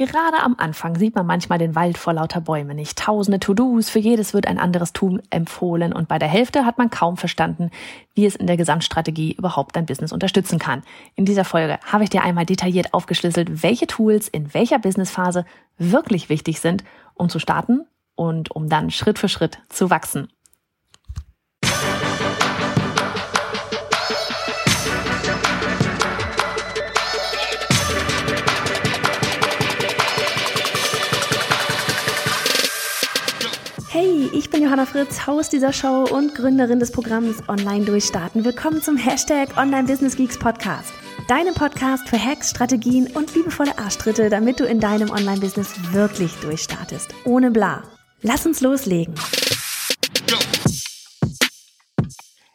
Gerade am Anfang sieht man manchmal den Wald vor lauter Bäumen nicht. Tausende To-Dos, für jedes wird ein anderes Tun empfohlen und bei der Hälfte hat man kaum verstanden, wie es in der Gesamtstrategie überhaupt dein Business unterstützen kann. In dieser Folge habe ich dir einmal detailliert aufgeschlüsselt, welche Tools in welcher Businessphase wirklich wichtig sind, um zu starten und um dann Schritt für Schritt zu wachsen. Bin Johanna Fritz, Haus dieser Show und Gründerin des Programms Online Durchstarten. Willkommen zum Hashtag Online Business Geeks Podcast. Deinem Podcast für Hacks, Strategien und liebevolle Arschtritte, damit du in deinem Online-Business wirklich durchstartest. Ohne bla. Lass uns loslegen.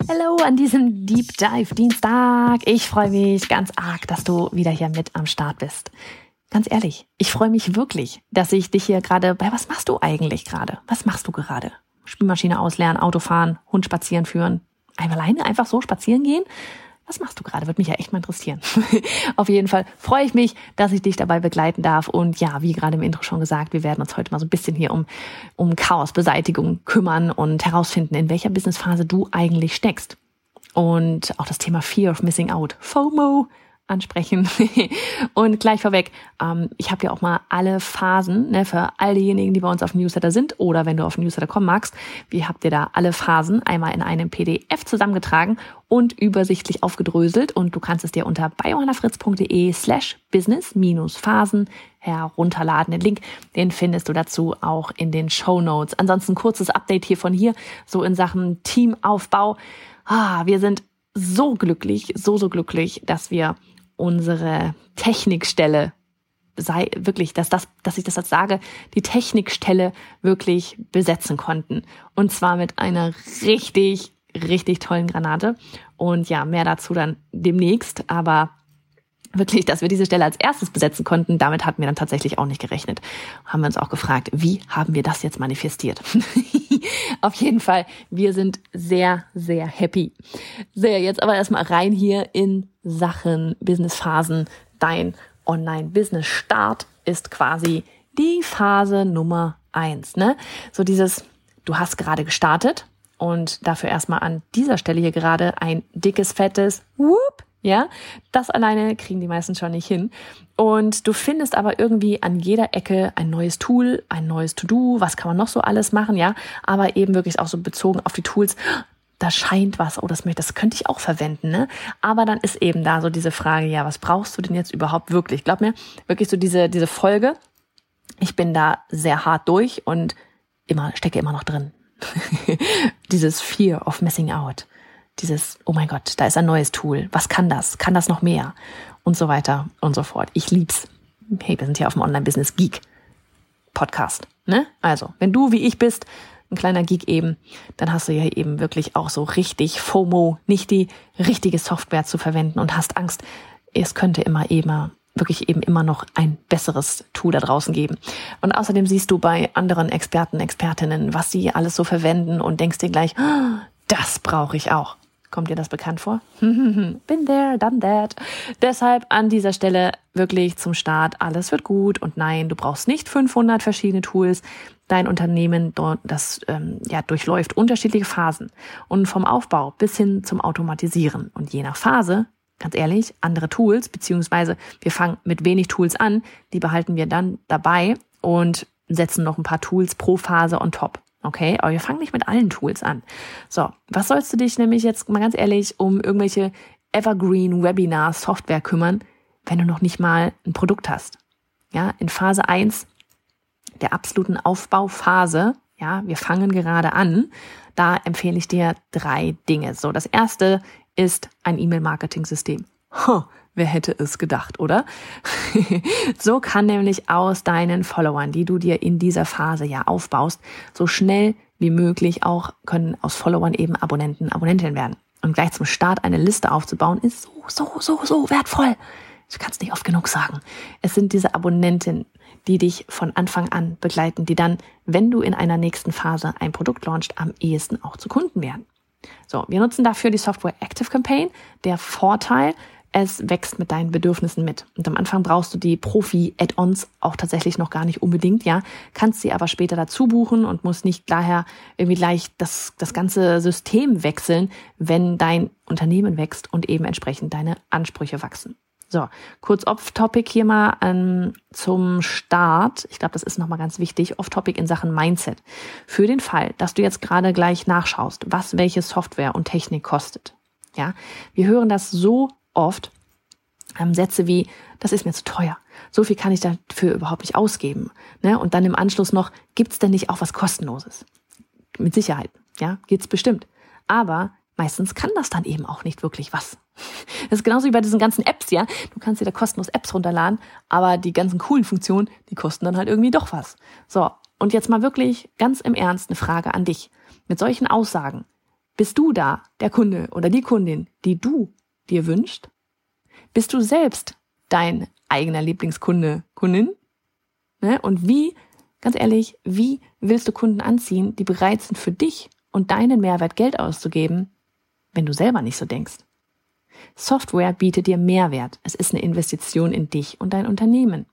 Hallo an diesem Deep Dive Dienstag. Ich freue mich ganz arg, dass du wieder hier mit am Start bist. Ganz ehrlich, ich freue mich wirklich, dass ich dich hier gerade bei was machst du eigentlich gerade? Was machst du gerade? Spielmaschine auslernen, Auto fahren, Hund spazieren führen, einfach alleine einfach so spazieren gehen? Was machst du gerade? Würde mich ja echt mal interessieren. Auf jeden Fall freue ich mich, dass ich dich dabei begleiten darf. Und ja, wie gerade im Intro schon gesagt, wir werden uns heute mal so ein bisschen hier um, um Chaosbeseitigung kümmern und herausfinden, in welcher Businessphase du eigentlich steckst. Und auch das Thema Fear of Missing Out, FOMO, ansprechen. und gleich vorweg, ähm, ich habe ja auch mal alle Phasen, ne, für all diejenigen, die bei uns auf dem Newsletter sind oder wenn du auf den Newsletter kommen magst, wie habt ihr da alle Phasen einmal in einem PDF zusammengetragen und übersichtlich aufgedröselt und du kannst es dir unter biohannafritz.de slash business-phasen herunterladen. Den Link, den findest du dazu auch in den Show Notes. Ansonsten kurzes Update hier von hier, so in Sachen Teamaufbau. Ah, wir sind so glücklich, so, so glücklich, dass wir unsere Technikstelle sei wirklich, dass das, dass ich das jetzt sage, die Technikstelle wirklich besetzen konnten. Und zwar mit einer richtig, richtig tollen Granate. Und ja, mehr dazu dann demnächst. Aber wirklich, dass wir diese Stelle als erstes besetzen konnten, damit hatten wir dann tatsächlich auch nicht gerechnet. Haben wir uns auch gefragt, wie haben wir das jetzt manifestiert? Auf jeden Fall, wir sind sehr, sehr happy. Sehr, jetzt aber erstmal rein hier in Sachen Businessphasen. Dein Online-Business-Start ist quasi die Phase Nummer eins. Ne? So dieses, du hast gerade gestartet und dafür erstmal an dieser Stelle hier gerade ein dickes, fettes Whoop ja, das alleine kriegen die meisten schon nicht hin. Und du findest aber irgendwie an jeder Ecke ein neues Tool, ein neues To-Do, was kann man noch so alles machen, ja, aber eben wirklich auch so bezogen auf die Tools. Da scheint was, oh, das, möchte, das könnte ich auch verwenden, ne? Aber dann ist eben da so diese Frage, ja, was brauchst du denn jetzt überhaupt wirklich? Glaub mir, wirklich so diese, diese Folge. Ich bin da sehr hart durch und immer, stecke immer noch drin. Dieses Fear of Missing Out dieses, oh mein Gott, da ist ein neues Tool. Was kann das? Kann das noch mehr? Und so weiter und so fort. Ich lieb's. Hey, wir sind hier auf dem Online-Business Geek Podcast. Ne? Also, wenn du wie ich bist, ein kleiner Geek eben, dann hast du ja eben wirklich auch so richtig FOMO, nicht die richtige Software zu verwenden und hast Angst, es könnte immer eben wirklich eben immer noch ein besseres Tool da draußen geben. Und außerdem siehst du bei anderen Experten, Expertinnen, was sie alles so verwenden und denkst dir gleich, oh, das brauche ich auch. Kommt dir das bekannt vor? Been there, done that. Deshalb an dieser Stelle wirklich zum Start, alles wird gut und nein, du brauchst nicht 500 verschiedene Tools. Dein Unternehmen, das ähm, ja, durchläuft unterschiedliche Phasen und vom Aufbau bis hin zum Automatisieren. Und je nach Phase, ganz ehrlich, andere Tools, beziehungsweise wir fangen mit wenig Tools an, die behalten wir dann dabei und setzen noch ein paar Tools pro Phase on top. Okay, aber wir fangen nicht mit allen Tools an. So, was sollst du dich nämlich jetzt mal ganz ehrlich um irgendwelche Evergreen Webinar Software kümmern, wenn du noch nicht mal ein Produkt hast? Ja, in Phase 1 der absoluten Aufbauphase, ja, wir fangen gerade an, da empfehle ich dir drei Dinge. So, das erste ist ein E-Mail-Marketing-System. Huh, Wer hätte es gedacht, oder? so kann nämlich aus deinen Followern, die du dir in dieser Phase ja aufbaust, so schnell wie möglich auch können aus Followern eben Abonnenten, Abonnentinnen werden. Und gleich zum Start eine Liste aufzubauen, ist so, so, so, so wertvoll. Du kannst nicht oft genug sagen. Es sind diese Abonnentinnen, die dich von Anfang an begleiten, die dann, wenn du in einer nächsten Phase ein Produkt launchst, am ehesten auch zu Kunden werden. So, wir nutzen dafür die Software Active Campaign. Der Vorteil, es wächst mit deinen Bedürfnissen mit. Und am Anfang brauchst du die Profi-Add-ons auch tatsächlich noch gar nicht unbedingt, ja. Kannst sie aber später dazu buchen und musst nicht daher irgendwie gleich das, das ganze System wechseln, wenn dein Unternehmen wächst und eben entsprechend deine Ansprüche wachsen. So, kurz off-topic hier mal ähm, zum Start. Ich glaube, das ist nochmal ganz wichtig. Off-topic in Sachen Mindset. Für den Fall, dass du jetzt gerade gleich nachschaust, was welche Software und Technik kostet. Ja, wir hören das so oft ähm, Sätze wie, das ist mir zu teuer. So viel kann ich dafür überhaupt nicht ausgeben. Ne? Und dann im Anschluss noch, gibt's denn nicht auch was Kostenloses? Mit Sicherheit, ja, gibt's bestimmt. Aber meistens kann das dann eben auch nicht wirklich was. Das ist genauso wie bei diesen ganzen Apps, ja. Du kannst dir da kostenlos Apps runterladen, aber die ganzen coolen Funktionen, die kosten dann halt irgendwie doch was. So, und jetzt mal wirklich ganz im Ernst eine Frage an dich. Mit solchen Aussagen, bist du da der Kunde oder die Kundin, die du dir wünscht? Bist du selbst dein eigener Lieblingskunde, Kundin? Ne? Und wie, ganz ehrlich, wie willst du Kunden anziehen, die bereit sind für dich und deinen Mehrwert Geld auszugeben, wenn du selber nicht so denkst? Software bietet dir Mehrwert. Es ist eine Investition in dich und dein Unternehmen.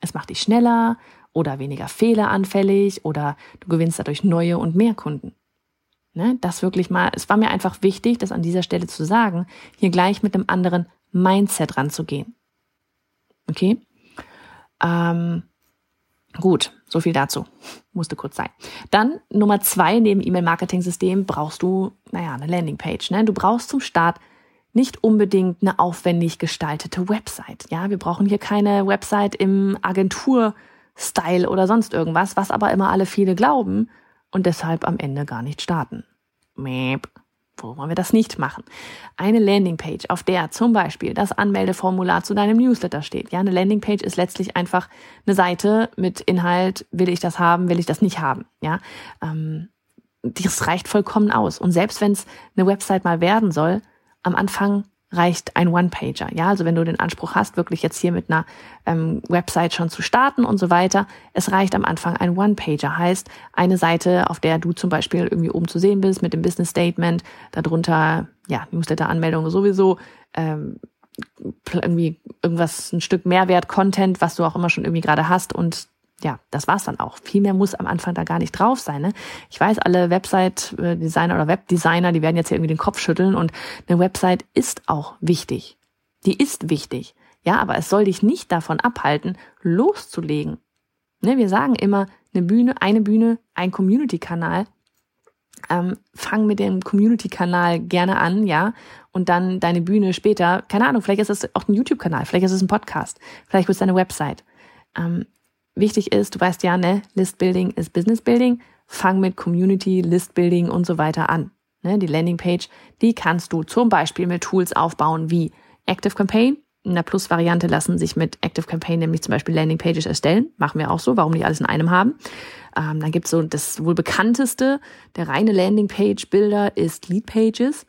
Es macht dich schneller oder weniger fehleranfällig oder du gewinnst dadurch neue und mehr Kunden. Ne, das wirklich mal, es war mir einfach wichtig, das an dieser Stelle zu sagen, hier gleich mit einem anderen Mindset ranzugehen. Okay? Ähm, gut, so viel dazu. Musste kurz sein. Dann Nummer zwei, neben E-Mail-Marketing-System brauchst du, naja, eine Landingpage. Ne? Du brauchst zum Start nicht unbedingt eine aufwendig gestaltete Website. Ja, wir brauchen hier keine Website im Agentur-Style oder sonst irgendwas, was aber immer alle viele glauben und deshalb am Ende gar nicht starten. Meep. Wo wollen wir das nicht machen? Eine Landingpage, auf der zum Beispiel das Anmeldeformular zu deinem Newsletter steht. Ja, eine Landingpage ist letztlich einfach eine Seite mit Inhalt, will ich das haben, will ich das nicht haben. Ja, ähm, das reicht vollkommen aus. Und selbst wenn es eine Website mal werden soll, am Anfang reicht ein One-Pager. Ja, also wenn du den Anspruch hast, wirklich jetzt hier mit einer ähm, Website schon zu starten und so weiter, es reicht am Anfang ein One-Pager. Heißt, eine Seite, auf der du zum Beispiel irgendwie oben zu sehen bist mit dem Business Statement, darunter, ja, Newsletter-Anmeldung sowieso, ähm, irgendwie irgendwas, ein Stück Mehrwert-Content, was du auch immer schon irgendwie gerade hast und ja, das war's dann auch. Viel mehr muss am Anfang da gar nicht drauf sein. Ne? Ich weiß, alle Website-Designer oder Webdesigner, die werden jetzt hier irgendwie den Kopf schütteln und eine Website ist auch wichtig. Die ist wichtig. Ja, aber es soll dich nicht davon abhalten, loszulegen. Ne, wir sagen immer, eine Bühne, eine Bühne, ein Community-Kanal. Ähm, fang mit dem Community-Kanal gerne an, ja, und dann deine Bühne später. Keine Ahnung, vielleicht ist es auch ein YouTube-Kanal, vielleicht ist es ein Podcast, vielleicht wird es deine Website. Ähm, wichtig ist, du weißt ja, ne, List Building ist Business Building. Fang mit Community, List Building und so weiter an. Ne, die Landingpage, die kannst du zum Beispiel mit Tools aufbauen wie Active Campaign. In der Plus-Variante lassen sich mit Active Campaign nämlich zum Beispiel Landingpages erstellen. Machen wir auch so. Warum nicht alles in einem haben? Ähm, dann gibt's so das wohl bekannteste, der reine Landingpage-Bilder ist Lead Pages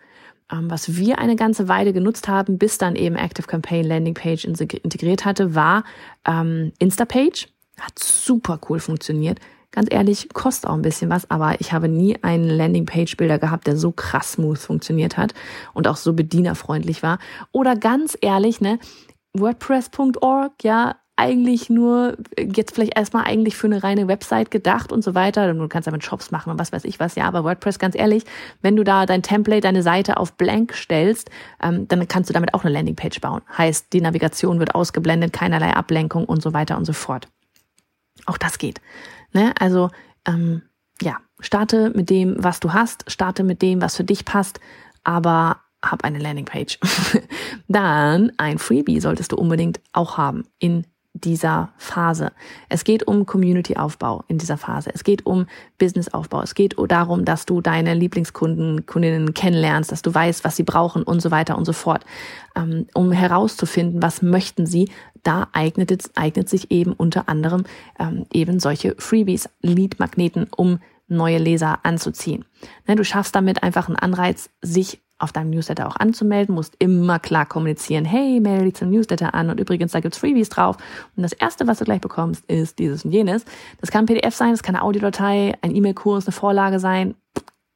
ähm, was wir eine ganze Weile genutzt haben, bis dann eben Active Campaign Landingpage integriert hatte, war ähm, Instapage. Hat super cool funktioniert. Ganz ehrlich, kostet auch ein bisschen was, aber ich habe nie einen Landingpage-Bilder gehabt, der so krass smooth funktioniert hat und auch so bedienerfreundlich war. Oder ganz ehrlich, ne, WordPress.org, ja, eigentlich nur, jetzt vielleicht erstmal eigentlich für eine reine Website gedacht und so weiter. Du kannst damit Shops machen und was weiß ich was, ja, aber WordPress, ganz ehrlich, wenn du da dein Template, deine Seite auf blank stellst, ähm, dann kannst du damit auch eine Landingpage bauen. Heißt, die Navigation wird ausgeblendet, keinerlei Ablenkung und so weiter und so fort. Auch das geht. Ne? Also ähm, ja, starte mit dem, was du hast, starte mit dem, was für dich passt, aber hab eine Landingpage. Dann ein Freebie solltest du unbedingt auch haben in dieser Phase. Es geht um Community-Aufbau in dieser Phase. Es geht um Business-Aufbau. Es geht darum, dass du deine Lieblingskunden, Kundinnen kennenlernst, dass du weißt, was sie brauchen und so weiter und so fort. Ähm, um herauszufinden, was möchten sie, da eignet, eignet sich eben unter anderem ähm, eben solche Freebies, Lead-Magneten, um neue Leser anzuziehen. Ne, du schaffst damit einfach einen Anreiz, sich auf deinem Newsletter auch anzumelden, musst immer klar kommunizieren, hey, melde dich zum Newsletter an und übrigens, da gibt's Freebies drauf. Und das Erste, was du gleich bekommst, ist dieses und jenes. Das kann ein PDF sein, das kann eine Audiodatei, ein E-Mail-Kurs, eine Vorlage sein,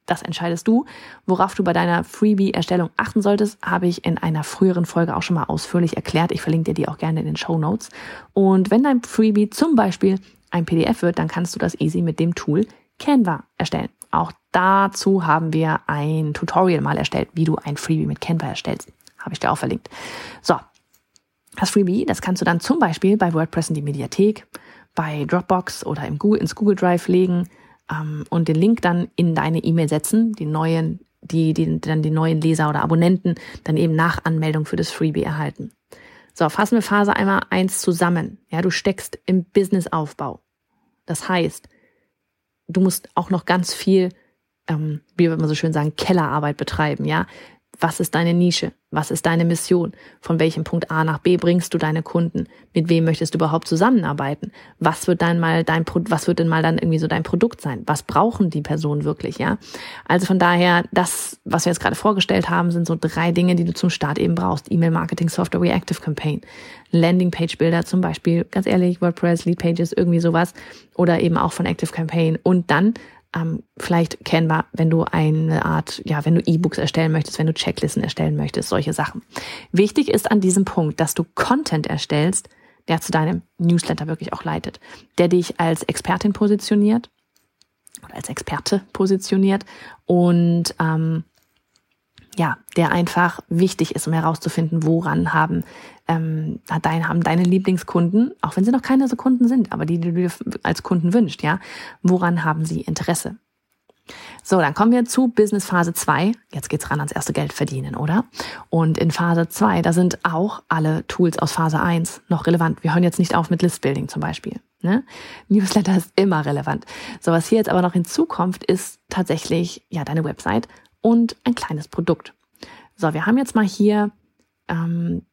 Das entscheidest du. Worauf du bei deiner Freebie-Erstellung achten solltest, habe ich in einer früheren Folge auch schon mal ausführlich erklärt. Ich verlinke dir die auch gerne in den Show Notes. Und wenn dein Freebie zum Beispiel ein PDF wird, dann kannst du das easy mit dem Tool Canva erstellen. Auch dazu haben wir ein Tutorial mal erstellt, wie du ein Freebie mit Canva erstellst. Habe ich dir auch verlinkt. So. Das Freebie, das kannst du dann zum Beispiel bei WordPress in die Mediathek, bei Dropbox oder im Google, ins Google Drive legen ähm, und den Link dann in deine E-Mail setzen, die neuen, die, die dann die neuen Leser oder Abonnenten dann eben nach Anmeldung für das Freebie erhalten. So, fassen wir Phase einmal eins zusammen. Ja, du steckst im Businessaufbau. Das heißt, du musst auch noch ganz viel, ähm, wie würde man so schön sagen, Kellerarbeit betreiben, ja. Was ist deine Nische? Was ist deine Mission? Von welchem Punkt A nach B bringst du deine Kunden? Mit wem möchtest du überhaupt zusammenarbeiten? Was wird dann mal dein, was wird denn mal dann irgendwie so dein Produkt sein? Was brauchen die Personen wirklich, ja? Also von daher, das, was wir jetzt gerade vorgestellt haben, sind so drei Dinge, die du zum Start eben brauchst. E-Mail-Marketing-Software, Reactive Campaign, Landing-Page-Bilder zum Beispiel, ganz ehrlich, WordPress, Lead-Pages, irgendwie sowas. Oder eben auch von Active Campaign. Und dann ähm, vielleicht Canva, wenn du eine Art, ja, wenn du E-Books erstellen möchtest, wenn du Checklisten erstellen möchtest, solche Sachen. Wichtig ist an diesem Punkt, dass du Content erstellst, der zu deinem Newsletter wirklich auch leitet, der dich als Expertin positioniert oder als Experte positioniert und ähm, ja, der einfach wichtig ist, um herauszufinden, woran haben, ähm, dein, haben deine Lieblingskunden, auch wenn sie noch keine so Kunden sind, aber die, die du dir als Kunden wünscht, ja, woran haben sie Interesse? So, dann kommen wir zu Business Phase 2. Jetzt geht's ran ans erste Geld verdienen, oder? Und in Phase 2, da sind auch alle Tools aus Phase 1 noch relevant. Wir hören jetzt nicht auf mit Listbuilding zum Beispiel. Ne? Newsletter ist immer relevant. So, was hier jetzt aber noch hinzukommt, ist tatsächlich ja deine Website und ein kleines Produkt. So, wir haben jetzt mal hier ähm,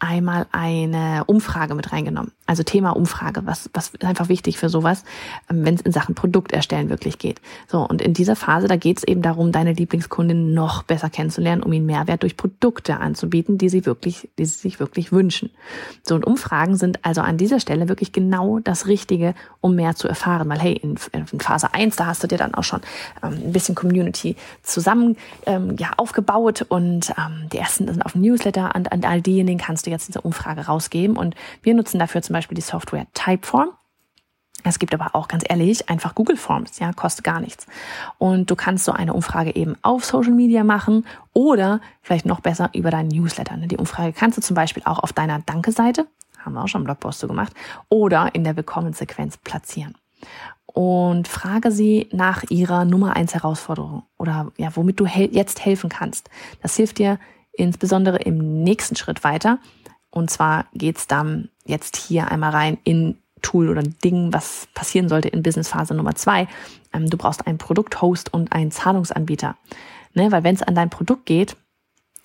einmal eine Umfrage mit reingenommen. Also Thema Umfrage, was, was ist einfach wichtig für sowas, ähm, wenn es in Sachen Produkt wirklich geht. So, und in dieser Phase, da geht es eben darum, deine Lieblingskundin noch besser kennenzulernen, um ihnen Mehrwert durch Produkte anzubieten, die sie wirklich, die sie sich wirklich wünschen. So, und Umfragen sind also an dieser Stelle wirklich genau das Richtige, um mehr zu erfahren. Weil, hey, in, in Phase 1, da hast du dir dann auch schon ähm, ein bisschen Community zusammen ähm, ja, aufgebaut und ähm, die ersten sind auf dem Newsletter und an all diejenigen kannst du jetzt diese Umfrage rausgeben. Und wir nutzen dafür zum Beispiel die Software Typeform. Es gibt aber auch ganz ehrlich einfach Google Forms, ja, kostet gar nichts. Und du kannst so eine Umfrage eben auf Social Media machen oder vielleicht noch besser über deinen Newsletter. Die Umfrage kannst du zum Beispiel auch auf deiner Danke-Seite, haben wir auch schon Blogpost so gemacht, oder in der Willkommensequenz platzieren. Und frage sie nach ihrer Nummer eins Herausforderung oder ja, womit du hel jetzt helfen kannst. Das hilft dir insbesondere im nächsten Schritt weiter. Und zwar geht's dann jetzt hier einmal rein in Tool oder Ding, was passieren sollte in Business Phase Nummer zwei. Ähm, du brauchst einen Produkthost und einen Zahlungsanbieter. Ne? Weil wenn es an dein Produkt geht,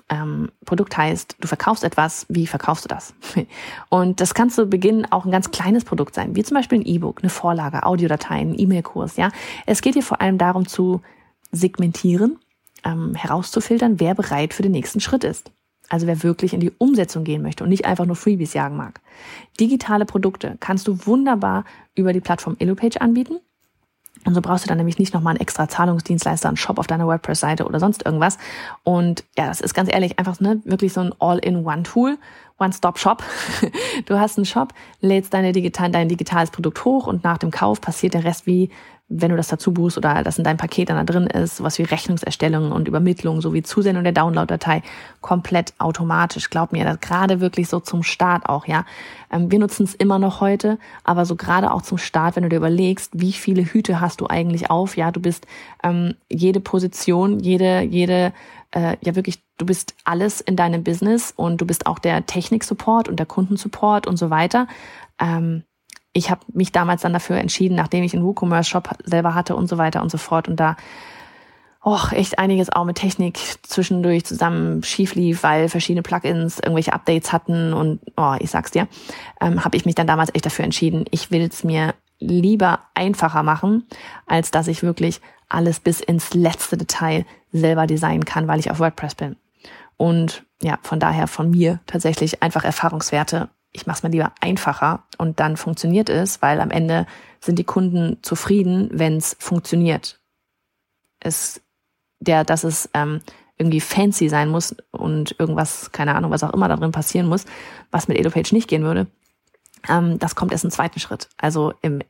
ähm, Produkt heißt, du verkaufst etwas, wie verkaufst du das? Und das kann zu Beginn auch ein ganz kleines Produkt sein, wie zum Beispiel ein E-Book, eine Vorlage, Audiodateien, E-Mail-Kurs. Ja, es geht hier vor allem darum zu segmentieren ähm, herauszufiltern, wer bereit für den nächsten Schritt ist. Also wer wirklich in die Umsetzung gehen möchte und nicht einfach nur Freebies jagen mag. Digitale Produkte kannst du wunderbar über die Plattform Illopage anbieten. Und so brauchst du dann nämlich nicht nochmal einen extra Zahlungsdienstleister, einen Shop auf deiner WordPress-Seite oder sonst irgendwas. Und ja, das ist ganz ehrlich einfach ne, wirklich so ein All-in-One-Tool, One-Stop-Shop. Du hast einen Shop, lädst deine digital, dein digitales Produkt hoch und nach dem Kauf passiert der Rest wie wenn du das dazu buchst oder das in deinem Paket dann da drin ist, sowas wie Rechnungserstellung und Übermittlung sowie Zusendung der Download-Datei komplett automatisch. Glaub mir, das gerade wirklich so zum Start auch, ja. Ähm, wir nutzen es immer noch heute, aber so gerade auch zum Start, wenn du dir überlegst, wie viele Hüte hast du eigentlich auf, ja, du bist ähm, jede Position, jede, jede, äh, ja wirklich, du bist alles in deinem Business und du bist auch der Technik-Support und der Kundensupport und so weiter. Ähm, ich habe mich damals dann dafür entschieden, nachdem ich einen WooCommerce-Shop selber hatte und so weiter und so fort und da och, echt einiges auch mit Technik zwischendurch zusammen schief lief, weil verschiedene Plugins irgendwelche Updates hatten und oh, ich sag's dir, ähm, habe ich mich dann damals echt dafür entschieden, ich will es mir lieber einfacher machen, als dass ich wirklich alles bis ins letzte Detail selber designen kann, weil ich auf WordPress bin. Und ja, von daher von mir tatsächlich einfach Erfahrungswerte ich mache es mir lieber einfacher und dann funktioniert es, weil am Ende sind die Kunden zufrieden, wenn es funktioniert. es, der, dass es ähm, irgendwie fancy sein muss und irgendwas, keine Ahnung, was auch immer da drin passieren muss, was mit Elopage nicht gehen würde, ähm, das kommt erst im zweiten Schritt. Also im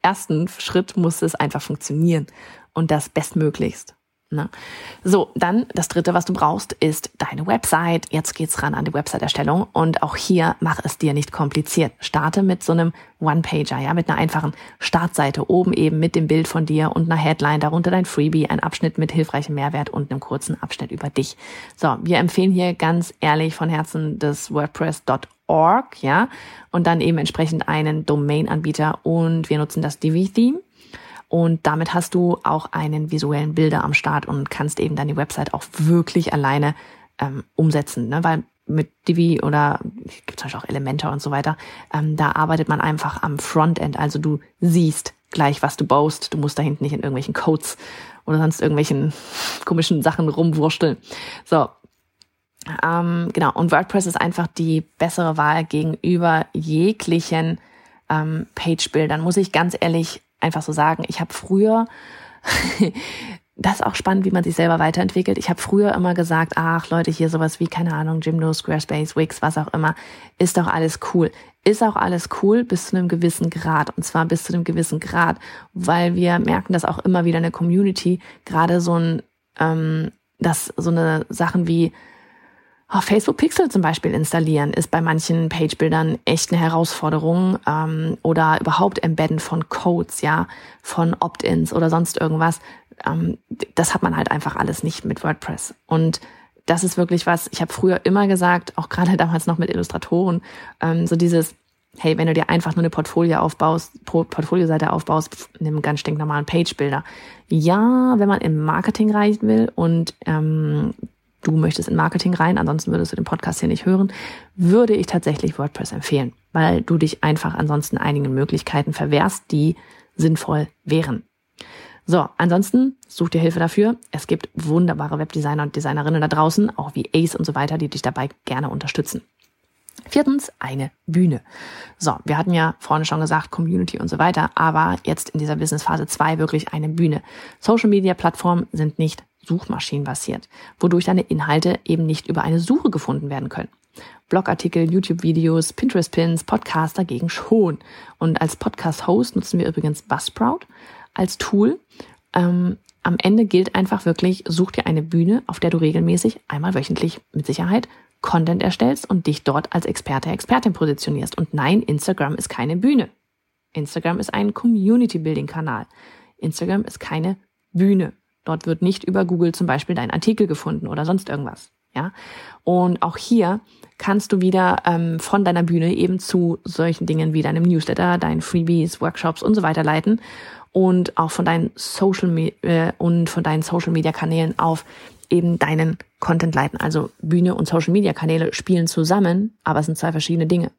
ersten Schritt muss es einfach funktionieren und das bestmöglichst. Ne? So, dann das dritte, was du brauchst, ist deine Website. Jetzt geht's ran an die Website-Erstellung und auch hier mach es dir nicht kompliziert. Starte mit so einem One-Pager, ja, mit einer einfachen Startseite oben eben mit dem Bild von dir und einer Headline, darunter dein Freebie, ein Abschnitt mit hilfreichem Mehrwert und einem kurzen Abschnitt über dich. So, wir empfehlen hier ganz ehrlich von Herzen das WordPress.org, ja, und dann eben entsprechend einen Domain-Anbieter und wir nutzen das Divi-Theme. Und damit hast du auch einen visuellen Bilder am Start und kannst eben dann die Website auch wirklich alleine ähm, umsetzen. Ne? Weil mit Divi oder gibt Beispiel auch Elementor und so weiter, ähm, da arbeitet man einfach am Frontend. Also du siehst gleich, was du baust. Du musst da hinten nicht in irgendwelchen Codes oder sonst irgendwelchen komischen Sachen rumwursteln. So. Ähm, genau. Und WordPress ist einfach die bessere Wahl gegenüber jeglichen ähm, Page-Bildern, muss ich ganz ehrlich einfach so sagen. Ich habe früher, das ist auch spannend, wie man sich selber weiterentwickelt. Ich habe früher immer gesagt, ach Leute, hier sowas wie, keine Ahnung, Jimdo, Squarespace, Wix, was auch immer, ist doch alles cool. Ist auch alles cool bis zu einem gewissen Grad. Und zwar bis zu einem gewissen Grad, weil wir merken, dass auch immer wieder eine Community gerade so ein, ähm, dass so eine Sachen wie Facebook Pixel zum Beispiel installieren ist bei manchen Page-Bildern echt eine Herausforderung ähm, oder überhaupt Embedden von Codes, ja, von Opt-ins oder sonst irgendwas. Ähm, das hat man halt einfach alles nicht mit WordPress. Und das ist wirklich was, ich habe früher immer gesagt, auch gerade damals noch mit Illustratoren, ähm, so dieses, hey, wenn du dir einfach nur eine Portfolio aufbaust, Portfolio-Seite aufbaust, nimm ganz stinknormalen Page-Bilder. Ja, wenn man im Marketing reichen will und ähm, du möchtest in Marketing rein, ansonsten würdest du den Podcast hier nicht hören, würde ich tatsächlich WordPress empfehlen, weil du dich einfach ansonsten einigen Möglichkeiten verwehrst, die sinnvoll wären. So, ansonsten such dir Hilfe dafür. Es gibt wunderbare Webdesigner und Designerinnen da draußen, auch wie Ace und so weiter, die dich dabei gerne unterstützen. Viertens, eine Bühne. So, wir hatten ja vorne schon gesagt, Community und so weiter, aber jetzt in dieser Business Phase 2 wirklich eine Bühne. Social Media Plattformen sind nicht suchmaschinenbasiert, wodurch deine Inhalte eben nicht über eine Suche gefunden werden können. Blogartikel, YouTube-Videos, Pinterest-Pins, Podcast dagegen schon. Und als Podcast-Host nutzen wir übrigens Buzzsprout als Tool. Ähm, am Ende gilt einfach wirklich, such dir eine Bühne, auf der du regelmäßig, einmal wöchentlich mit Sicherheit, Content erstellst und dich dort als Experte, Expertin positionierst. Und nein, Instagram ist keine Bühne. Instagram ist ein Community-Building-Kanal. Instagram ist keine Bühne. Dort wird nicht über Google zum Beispiel dein Artikel gefunden oder sonst irgendwas. Ja, und auch hier kannst du wieder ähm, von deiner Bühne eben zu solchen Dingen wie deinem Newsletter, deinen Freebies, Workshops und so weiter leiten und auch von deinen Social äh, und von deinen Social Media Kanälen auf eben deinen Content leiten. Also Bühne und Social Media Kanäle spielen zusammen, aber es sind zwei verschiedene Dinge.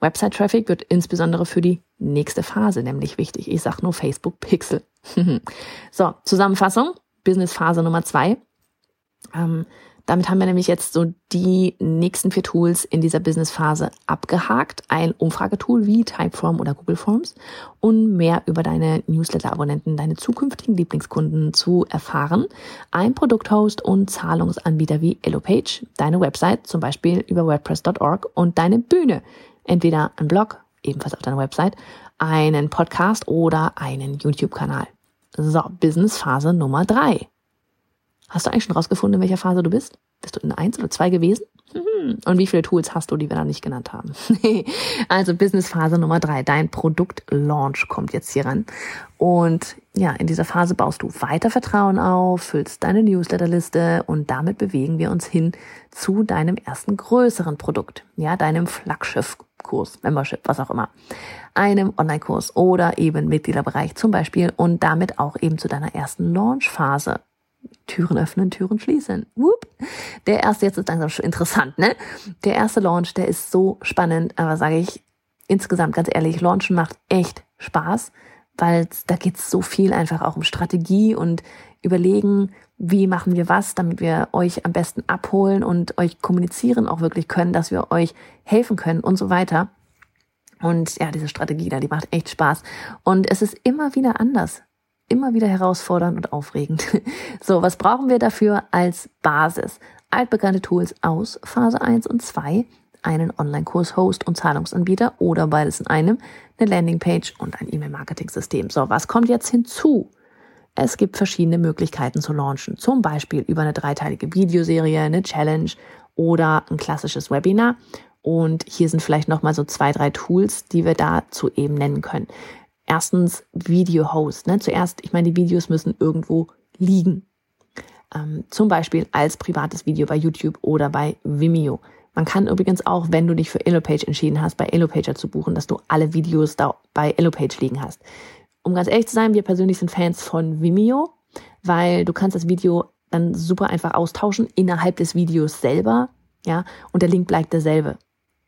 Website Traffic wird insbesondere für die nächste Phase nämlich wichtig. Ich sag nur Facebook Pixel. So, Zusammenfassung, Business Phase Nummer zwei. Ähm, damit haben wir nämlich jetzt so die nächsten vier Tools in dieser Business-Phase abgehakt. Ein Umfragetool wie Typeform oder Google Forms und mehr über deine Newsletter-Abonnenten, deine zukünftigen Lieblingskunden zu erfahren. Ein Produkthost und Zahlungsanbieter wie Elopage, deine Website zum Beispiel über WordPress.org und deine Bühne. Entweder ein Blog, ebenfalls auf deiner Website, einen Podcast oder einen YouTube-Kanal. So, Business-Phase Nummer drei. Hast du eigentlich schon rausgefunden, in welcher Phase du bist? Bist du in eins oder zwei gewesen? Mhm. Und wie viele Tools hast du, die wir da nicht genannt haben? also Business Phase Nummer drei. Dein Produktlaunch kommt jetzt hier ran. Und ja, in dieser Phase baust du weiter Vertrauen auf, füllst deine Newsletterliste und damit bewegen wir uns hin zu deinem ersten größeren Produkt. Ja, deinem Flaggschiffkurs, Membership, was auch immer. Einem Online-Kurs oder eben Mitgliederbereich zum Beispiel und damit auch eben zu deiner ersten Launch-Phase. Türen öffnen, Türen schließen. Whoop. Der erste, jetzt ist langsam schon interessant, ne? Der erste Launch, der ist so spannend, aber sage ich insgesamt ganz ehrlich, Launchen macht echt Spaß, weil da geht's so viel einfach auch um Strategie und überlegen, wie machen wir was, damit wir euch am besten abholen und euch kommunizieren auch wirklich können, dass wir euch helfen können und so weiter. Und ja, diese Strategie da, die macht echt Spaß. Und es ist immer wieder anders immer wieder herausfordernd und aufregend. So, was brauchen wir dafür als Basis? Altbekannte Tools aus Phase 1 und 2, einen Online-Kurs-Host und Zahlungsanbieter oder beides in einem, eine Landingpage und ein E-Mail-Marketing-System. So, was kommt jetzt hinzu? Es gibt verschiedene Möglichkeiten zu launchen, zum Beispiel über eine dreiteilige Videoserie, eine Challenge oder ein klassisches Webinar. Und hier sind vielleicht nochmal so zwei, drei Tools, die wir dazu eben nennen können. Erstens Video Host. Ne? Zuerst, ich meine, die Videos müssen irgendwo liegen. Ähm, zum Beispiel als privates Video bei YouTube oder bei Vimeo. Man kann übrigens auch, wenn du dich für Elopage entschieden hast, bei Elopager zu buchen, dass du alle Videos da bei Elopage liegen hast. Um ganz ehrlich zu sein, wir persönlich sind Fans von Vimeo, weil du kannst das Video dann super einfach austauschen innerhalb des Videos selber, ja, und der Link bleibt derselbe.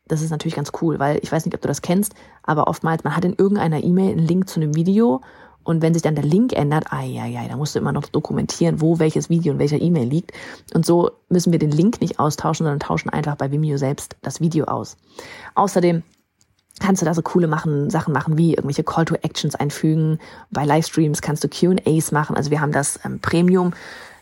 Das ist natürlich ganz cool, weil ich weiß nicht, ob du das kennst, aber oftmals, man hat in irgendeiner E-Mail einen Link zu einem Video und wenn sich dann der Link ändert, ai, ai, ai, da musst du immer noch dokumentieren, wo welches Video in welcher E-Mail liegt. Und so müssen wir den Link nicht austauschen, sondern tauschen einfach bei Vimeo selbst das Video aus. Außerdem kannst du da so coole machen, Sachen machen, wie irgendwelche Call to Actions einfügen. Bei Livestreams kannst du Q&As machen. Also wir haben das ähm, Premium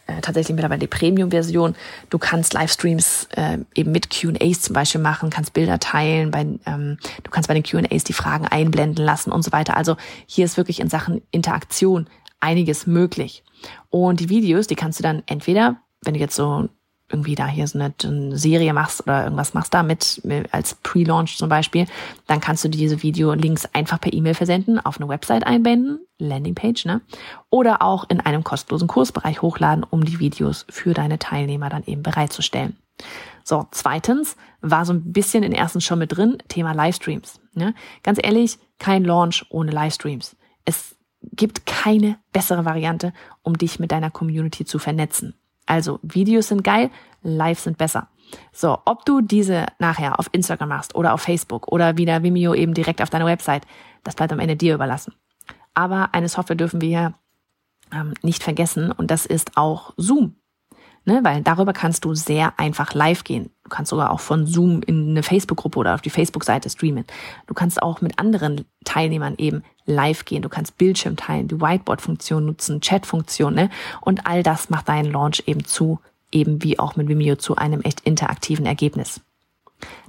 äh, tatsächlich mittlerweile die Premium-Version. Du kannst Livestreams äh, eben mit Q&As zum Beispiel machen, kannst Bilder teilen, bei, ähm, du kannst bei den Q&As die Fragen einblenden lassen und so weiter. Also hier ist wirklich in Sachen Interaktion einiges möglich. Und die Videos, die kannst du dann entweder, wenn du jetzt so irgendwie da hier so eine, eine Serie machst oder irgendwas machst da mit, als Pre-Launch zum Beispiel, dann kannst du diese Video-Links einfach per E-Mail versenden, auf eine Website einbinden, Landingpage, ne? Oder auch in einem kostenlosen Kursbereich hochladen, um die Videos für deine Teilnehmer dann eben bereitzustellen. So, zweitens war so ein bisschen in ersten schon mit drin, Thema Livestreams. Ne? Ganz ehrlich, kein Launch ohne Livestreams. Es gibt keine bessere Variante, um dich mit deiner Community zu vernetzen. Also Videos sind geil, Live sind besser. So, ob du diese nachher auf Instagram machst oder auf Facebook oder wieder Vimeo eben direkt auf deiner Website, das bleibt am Ende dir überlassen. Aber eine Software dürfen wir ähm, nicht vergessen und das ist auch Zoom. Ne, weil darüber kannst du sehr einfach live gehen. Du kannst sogar auch von Zoom in eine Facebook-Gruppe oder auf die Facebook-Seite streamen. Du kannst auch mit anderen Teilnehmern eben live gehen. Du kannst Bildschirm teilen, die Whiteboard-Funktion nutzen, Chat-Funktion, ne? Und all das macht deinen Launch eben zu, eben wie auch mit Vimeo, zu einem echt interaktiven Ergebnis.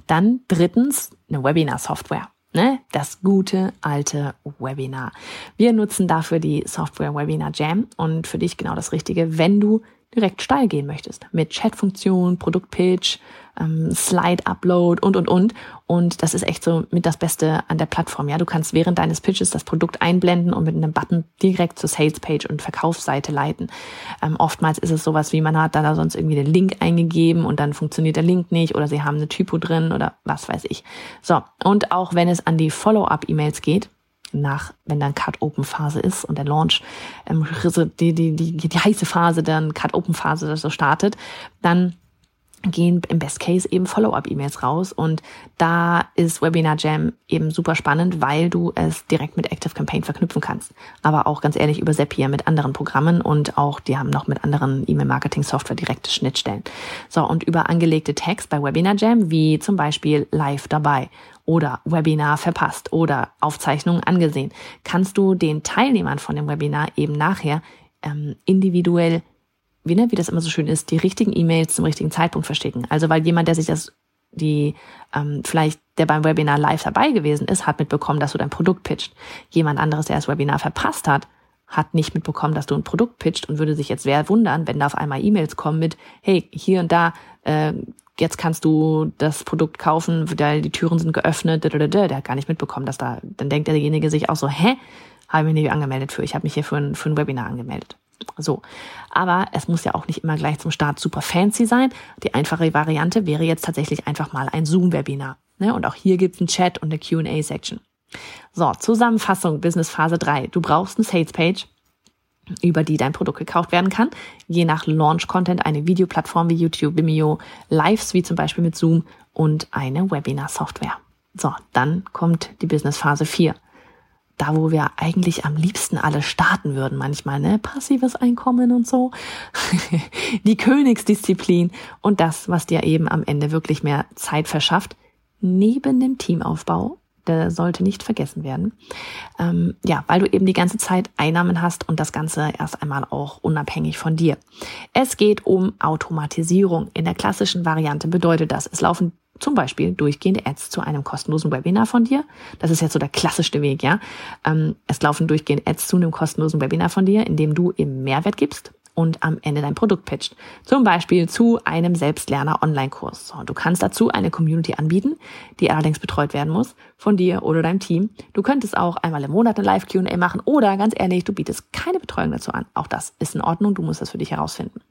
Dann drittens eine Webinar-Software. Ne? Das gute alte Webinar. Wir nutzen dafür die Software Webinar Jam und für dich genau das Richtige, wenn du direkt steil gehen möchtest. Mit Chatfunktion, Produktpitch, ähm, Slide-Upload und, und, und. Und das ist echt so mit das Beste an der Plattform. Ja, du kannst während deines Pitches das Produkt einblenden und mit einem Button direkt zur Salespage und Verkaufsseite leiten. Ähm, oftmals ist es sowas wie, man hat da sonst irgendwie den Link eingegeben und dann funktioniert der Link nicht oder sie haben eine Typo drin oder was weiß ich. So. Und auch wenn es an die Follow-up-E-Mails geht, nach, wenn dann Cut-Open-Phase ist und der Launch, ähm, die, die, die, die heiße Phase, dann Cut-Open-Phase so startet, dann gehen im Best Case eben Follow-up-E-Mails raus und da ist Webinar Jam eben super spannend, weil du es direkt mit Active Campaign verknüpfen kannst. Aber auch ganz ehrlich über Zapier mit anderen Programmen und auch die haben noch mit anderen E-Mail-Marketing-Software direkte Schnittstellen. So und über angelegte Tags bei Webinar Jam wie zum Beispiel Live dabei oder Webinar verpasst oder Aufzeichnungen angesehen, kannst du den Teilnehmern von dem Webinar eben nachher ähm, individuell wie, ne, wie das immer so schön ist, die richtigen E-Mails zum richtigen Zeitpunkt verstecken. Also weil jemand, der sich das, die, ähm, vielleicht, der beim Webinar live dabei gewesen ist, hat mitbekommen, dass du dein Produkt pitcht. Jemand anderes, der das Webinar verpasst hat, hat nicht mitbekommen, dass du ein Produkt pitcht und würde sich jetzt sehr wundern, wenn da auf einmal E-Mails kommen mit, hey, hier und da, äh, jetzt kannst du das Produkt kaufen, weil die Türen sind geöffnet, der hat gar nicht mitbekommen, dass da, dann denkt derjenige sich auch so, hä, habe ich mich nicht angemeldet für, ich habe mich hier für ein, für ein Webinar angemeldet. So. Aber es muss ja auch nicht immer gleich zum Start super fancy sein. Die einfache Variante wäre jetzt tatsächlich einfach mal ein Zoom-Webinar. Ne? Und auch hier gibt es einen Chat und eine Q&A-Section. So, Zusammenfassung, Business Phase 3. Du brauchst eine Sales-Page, über die dein Produkt gekauft werden kann. Je nach Launch-Content eine Videoplattform wie YouTube, Vimeo, Lives wie zum Beispiel mit Zoom und eine Webinar-Software. So, dann kommt die Business Phase 4 da wo wir eigentlich am liebsten alle starten würden manchmal, ne? Passives Einkommen und so. die Königsdisziplin und das, was dir eben am Ende wirklich mehr Zeit verschafft, neben dem Teamaufbau, der sollte nicht vergessen werden. Ähm, ja, weil du eben die ganze Zeit Einnahmen hast und das Ganze erst einmal auch unabhängig von dir. Es geht um Automatisierung. In der klassischen Variante bedeutet das, es laufen zum Beispiel durchgehende Ads zu einem kostenlosen Webinar von dir. Das ist jetzt so der klassischste Weg, ja. Ähm, es laufen durchgehende Ads zu einem kostenlosen Webinar von dir, in dem du eben Mehrwert gibst und am Ende dein Produkt pitcht. Zum Beispiel zu einem Selbstlerner-Online-Kurs. Du kannst dazu eine Community anbieten, die allerdings betreut werden muss von dir oder deinem Team. Du könntest auch einmal im Monat eine Live-Q&A machen oder ganz ehrlich, du bietest keine Betreuung dazu an. Auch das ist in Ordnung, du musst das für dich herausfinden.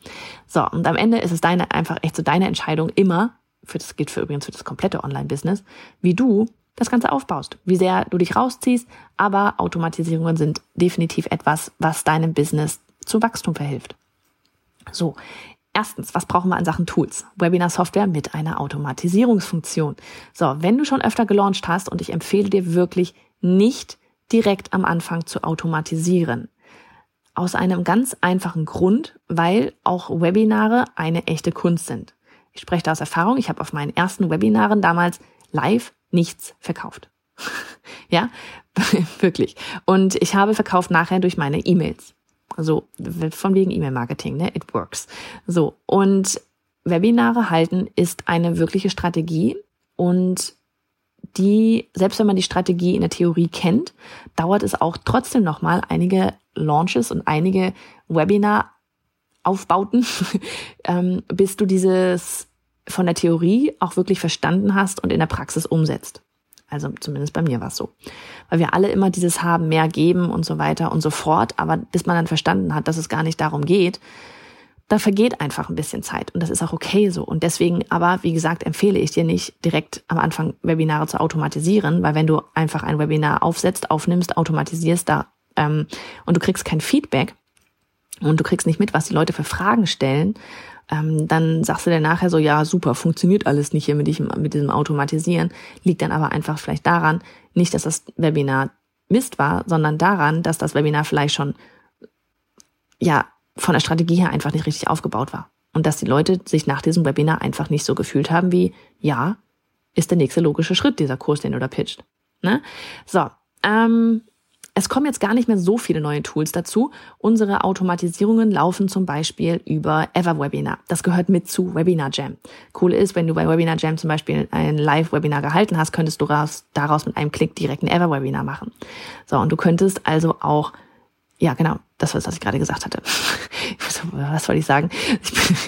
So, und am Ende ist es deine, einfach echt so deine Entscheidung immer, für das gilt für übrigens für das komplette Online-Business, wie du das Ganze aufbaust, wie sehr du dich rausziehst, aber Automatisierungen sind definitiv etwas, was deinem Business zu Wachstum verhilft. So, Erstens, was brauchen wir an Sachen Tools? Webinar-Software mit einer Automatisierungsfunktion. So, wenn du schon öfter gelauncht hast und ich empfehle dir wirklich nicht direkt am Anfang zu automatisieren. Aus einem ganz einfachen Grund, weil auch Webinare eine echte Kunst sind. Ich spreche da aus Erfahrung. Ich habe auf meinen ersten Webinaren damals live nichts verkauft. ja, wirklich. Und ich habe verkauft nachher durch meine E-Mails. So, von wegen E-Mail-Marketing, ne? It works. So, und Webinare halten ist eine wirkliche Strategie und die, selbst wenn man die Strategie in der Theorie kennt, dauert es auch trotzdem nochmal einige Launches und einige Webinar-Aufbauten, ähm, bis du dieses von der Theorie auch wirklich verstanden hast und in der Praxis umsetzt. Also zumindest bei mir war es so. Weil wir alle immer dieses haben, mehr geben und so weiter und so fort. Aber bis man dann verstanden hat, dass es gar nicht darum geht, da vergeht einfach ein bisschen Zeit. Und das ist auch okay so. Und deswegen aber, wie gesagt, empfehle ich dir nicht direkt am Anfang Webinare zu automatisieren, weil wenn du einfach ein Webinar aufsetzt, aufnimmst, automatisierst da ähm, und du kriegst kein Feedback und du kriegst nicht mit, was die Leute für Fragen stellen, ähm, dann sagst du dir nachher so, ja, super, funktioniert alles nicht hier mit diesem, mit diesem Automatisieren, liegt dann aber einfach vielleicht daran, nicht, dass das Webinar Mist war, sondern daran, dass das Webinar vielleicht schon, ja, von der Strategie her einfach nicht richtig aufgebaut war. Und dass die Leute sich nach diesem Webinar einfach nicht so gefühlt haben wie, ja, ist der nächste logische Schritt dieser Kurs, den du da pitcht. Ne? So, ähm, es kommen jetzt gar nicht mehr so viele neue Tools dazu. Unsere Automatisierungen laufen zum Beispiel über Everwebinar. Das gehört mit zu Webinar Jam. Cool ist, wenn du bei Webinar Jam zum Beispiel ein Live-Webinar gehalten hast, könntest du daraus mit einem Klick direkt ein Everwebinar machen. So, und du könntest also auch ja, genau. Das war es, was ich gerade gesagt hatte. Was wollte ich sagen?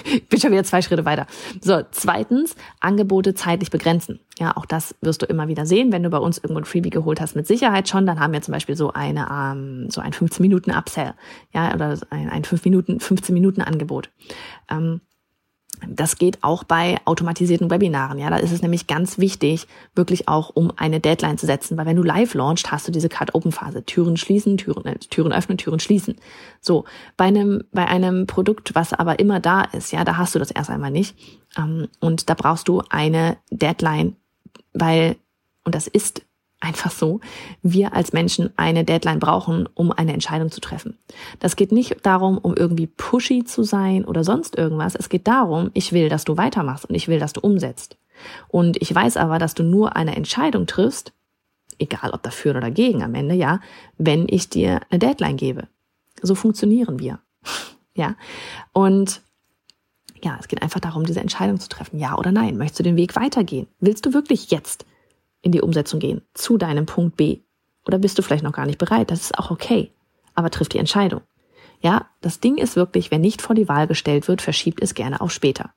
Ich bin schon wieder zwei Schritte weiter. So, zweitens, Angebote zeitlich begrenzen. Ja, auch das wirst du immer wieder sehen. Wenn du bei uns irgendwo ein Freebie geholt hast, mit Sicherheit schon, dann haben wir zum Beispiel so eine, ähm, so ein 15 Minuten Upsell. Ja, oder ein, ein 5 Minuten, 15 Minuten Angebot. Ähm, das geht auch bei automatisierten Webinaren. Ja, da ist es nämlich ganz wichtig, wirklich auch um eine Deadline zu setzen, weil wenn du live launchst, hast du diese Cut-Open-Phase. Türen schließen, Türen, äh, Türen öffnen, Türen schließen. So. Bei einem, bei einem Produkt, was aber immer da ist, ja, da hast du das erst einmal nicht. Ähm, und da brauchst du eine Deadline, weil, und das ist einfach so, wir als Menschen eine Deadline brauchen, um eine Entscheidung zu treffen. Das geht nicht darum, um irgendwie pushy zu sein oder sonst irgendwas. Es geht darum, ich will, dass du weitermachst und ich will, dass du umsetzt. Und ich weiß aber, dass du nur eine Entscheidung triffst, egal ob dafür oder dagegen am Ende, ja, wenn ich dir eine Deadline gebe. So funktionieren wir. ja. Und ja, es geht einfach darum, diese Entscheidung zu treffen. Ja oder nein? Möchtest du den Weg weitergehen? Willst du wirklich jetzt in die Umsetzung gehen, zu deinem Punkt B. Oder bist du vielleicht noch gar nicht bereit? Das ist auch okay. Aber triff die Entscheidung. Ja, das Ding ist wirklich, wer nicht vor die Wahl gestellt wird, verschiebt es gerne auf später.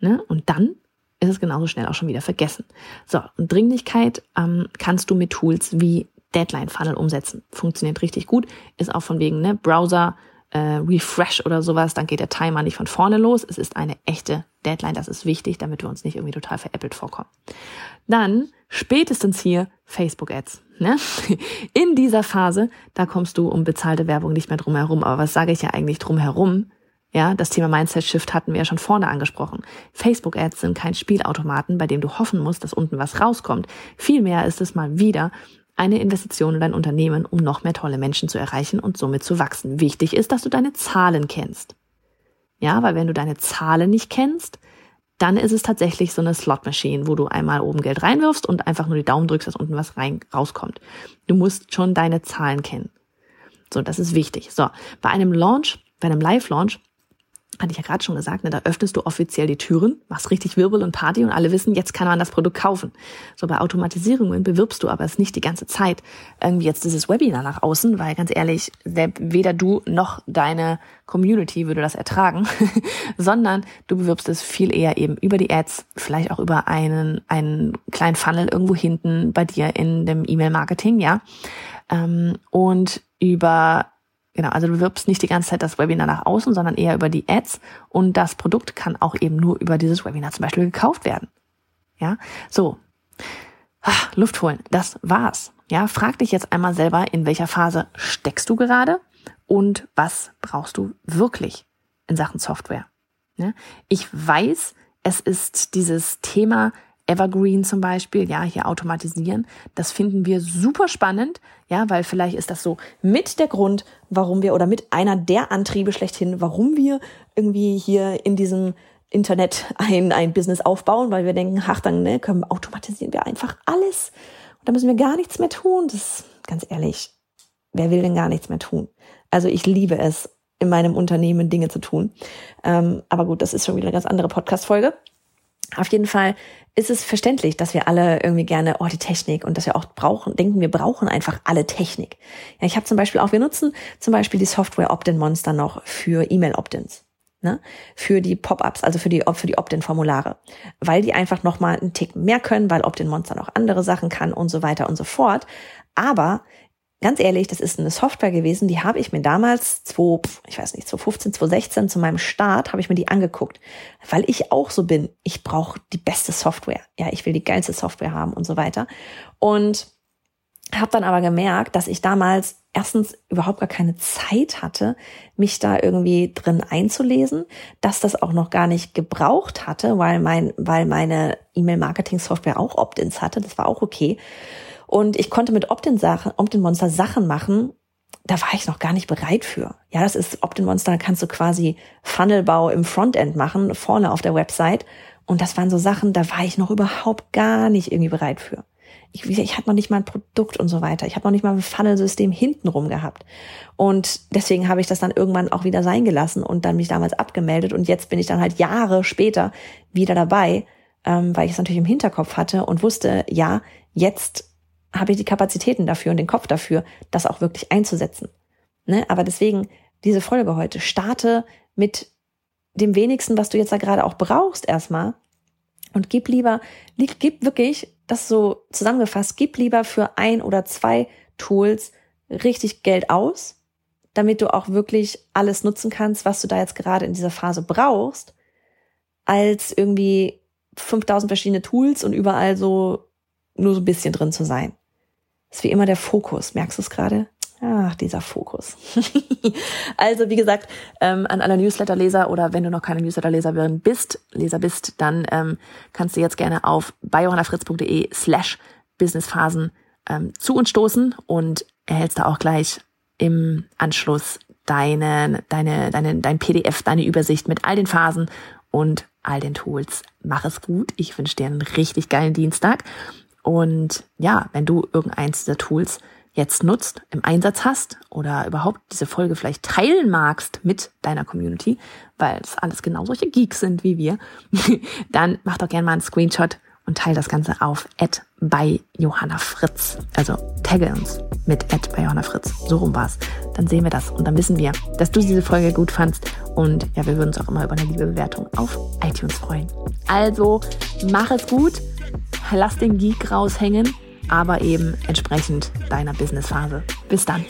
Ne? Und dann ist es genauso schnell auch schon wieder vergessen. So, und Dringlichkeit ähm, kannst du mit Tools wie Deadline Funnel umsetzen. Funktioniert richtig gut, ist auch von wegen ne, Browser, äh, Refresh oder sowas, dann geht der Timer nicht von vorne los. Es ist eine echte Deadline, das ist wichtig, damit wir uns nicht irgendwie total veräppelt vorkommen. Dann spätestens hier Facebook-Ads. Ne? In dieser Phase, da kommst du um bezahlte Werbung nicht mehr drum herum. Aber was sage ich ja eigentlich drum herum? Ja, das Thema Mindset Shift hatten wir ja schon vorne angesprochen. Facebook Ads sind kein Spielautomaten, bei dem du hoffen musst, dass unten was rauskommt. Vielmehr ist es mal wieder eine Investition in dein Unternehmen, um noch mehr tolle Menschen zu erreichen und somit zu wachsen. Wichtig ist, dass du deine Zahlen kennst. Ja, weil wenn du deine Zahlen nicht kennst, dann ist es tatsächlich so eine Slot-Machine, wo du einmal oben Geld reinwirfst und einfach nur die Daumen drückst, dass unten was rein rauskommt. Du musst schon deine Zahlen kennen. So, das ist wichtig. So, bei einem Launch, bei einem Live-Launch hatte ich ja gerade schon gesagt, ne, da öffnest du offiziell die Türen, machst richtig Wirbel und Party und alle wissen, jetzt kann man das Produkt kaufen. So bei Automatisierungen bewirbst du aber es nicht die ganze Zeit irgendwie jetzt dieses Webinar nach außen, weil ganz ehrlich, weder du noch deine Community würde das ertragen, sondern du bewirbst es viel eher eben über die Ads, vielleicht auch über einen, einen kleinen Funnel irgendwo hinten bei dir in dem E-Mail-Marketing, ja. Ähm, und über Genau, also du wirbst nicht die ganze Zeit das Webinar nach außen, sondern eher über die Ads und das Produkt kann auch eben nur über dieses Webinar zum Beispiel gekauft werden. Ja, so. Ach, Luft holen, das war's. Ja, frag dich jetzt einmal selber, in welcher Phase steckst du gerade und was brauchst du wirklich in Sachen Software. Ja, ich weiß, es ist dieses Thema Evergreen zum Beispiel, ja, hier automatisieren. Das finden wir super spannend, ja, weil vielleicht ist das so mit der Grund, warum wir oder mit einer der Antriebe schlechthin, warum wir irgendwie hier in diesem Internet ein, ein Business aufbauen, weil wir denken, ach, dann ne, können, automatisieren wir einfach alles und da müssen wir gar nichts mehr tun. Das ist ganz ehrlich, wer will denn gar nichts mehr tun? Also ich liebe es, in meinem Unternehmen Dinge zu tun. Ähm, aber gut, das ist schon wieder eine ganz andere Podcast-Folge. Auf jeden Fall ist es verständlich, dass wir alle irgendwie gerne, oh, die Technik und dass wir auch brauchen, denken, wir brauchen einfach alle Technik. Ja, ich habe zum Beispiel auch, wir nutzen zum Beispiel die Software Opt-in Monster noch für E-Mail-Opt-ins. Ne, für die Pop-ups, also für die für die Opt-in-Formulare, weil die einfach noch mal einen Tick mehr können, weil Opt-in Monster noch andere Sachen kann und so weiter und so fort. Aber ganz ehrlich, das ist eine Software gewesen, die habe ich mir damals, 2, ich weiß nicht, 2015, 2016 zu meinem Start, habe ich mir die angeguckt, weil ich auch so bin. Ich brauche die beste Software. Ja, ich will die geilste Software haben und so weiter. Und habe dann aber gemerkt, dass ich damals erstens überhaupt gar keine Zeit hatte, mich da irgendwie drin einzulesen, dass das auch noch gar nicht gebraucht hatte, weil mein, weil meine E-Mail-Marketing-Software auch Opt-ins hatte. Das war auch okay. Und ich konnte mit Opt-in-Sachen, Opt-in-Monster Sachen machen, da war ich noch gar nicht bereit für. Ja, das ist Opt-in-Monster, kannst du quasi Funnelbau im Frontend machen, vorne auf der Website. Und das waren so Sachen, da war ich noch überhaupt gar nicht irgendwie bereit für. Ich, ich hatte noch nicht mal ein Produkt und so weiter. Ich habe noch nicht mal ein Funnelsystem hintenrum gehabt. Und deswegen habe ich das dann irgendwann auch wieder sein gelassen und dann mich damals abgemeldet. Und jetzt bin ich dann halt Jahre später wieder dabei, ähm, weil ich es natürlich im Hinterkopf hatte und wusste, ja, jetzt habe ich die Kapazitäten dafür und den Kopf dafür, das auch wirklich einzusetzen. Ne? Aber deswegen diese Folge heute, starte mit dem wenigsten, was du jetzt da gerade auch brauchst erstmal und gib lieber, gib wirklich, das so zusammengefasst, gib lieber für ein oder zwei Tools richtig Geld aus, damit du auch wirklich alles nutzen kannst, was du da jetzt gerade in dieser Phase brauchst, als irgendwie 5000 verschiedene Tools und überall so nur so ein bisschen drin zu sein ist wie immer der Fokus. Merkst du es gerade? Ach, dieser Fokus. also, wie gesagt, ähm, an alle Newsletter-Leser oder wenn du noch keine Newsletter-Leserin bist, Leser bist, dann ähm, kannst du jetzt gerne auf biohannafritz.de slash businessphasen ähm, zu uns stoßen und erhältst da auch gleich im Anschluss deine, deine, deine, dein PDF, deine Übersicht mit all den Phasen und all den Tools. Mach es gut. Ich wünsche dir einen richtig geilen Dienstag und ja, wenn du irgendeins dieser Tools jetzt nutzt, im Einsatz hast oder überhaupt diese Folge vielleicht teilen magst mit deiner Community, weil es alles genau solche Geeks sind wie wir, dann mach doch gerne mal einen Screenshot und teile das Ganze auf at bei Johanna Fritz. Also tagge uns mit at bei Johanna Fritz. So rum war's. Dann sehen wir das und dann wissen wir, dass du diese Folge gut fandst und ja, wir würden uns auch immer über eine liebe Bewertung auf iTunes freuen. Also mach es gut lass den Geek raushängen, aber eben entsprechend deiner Businessphase. Bis dann.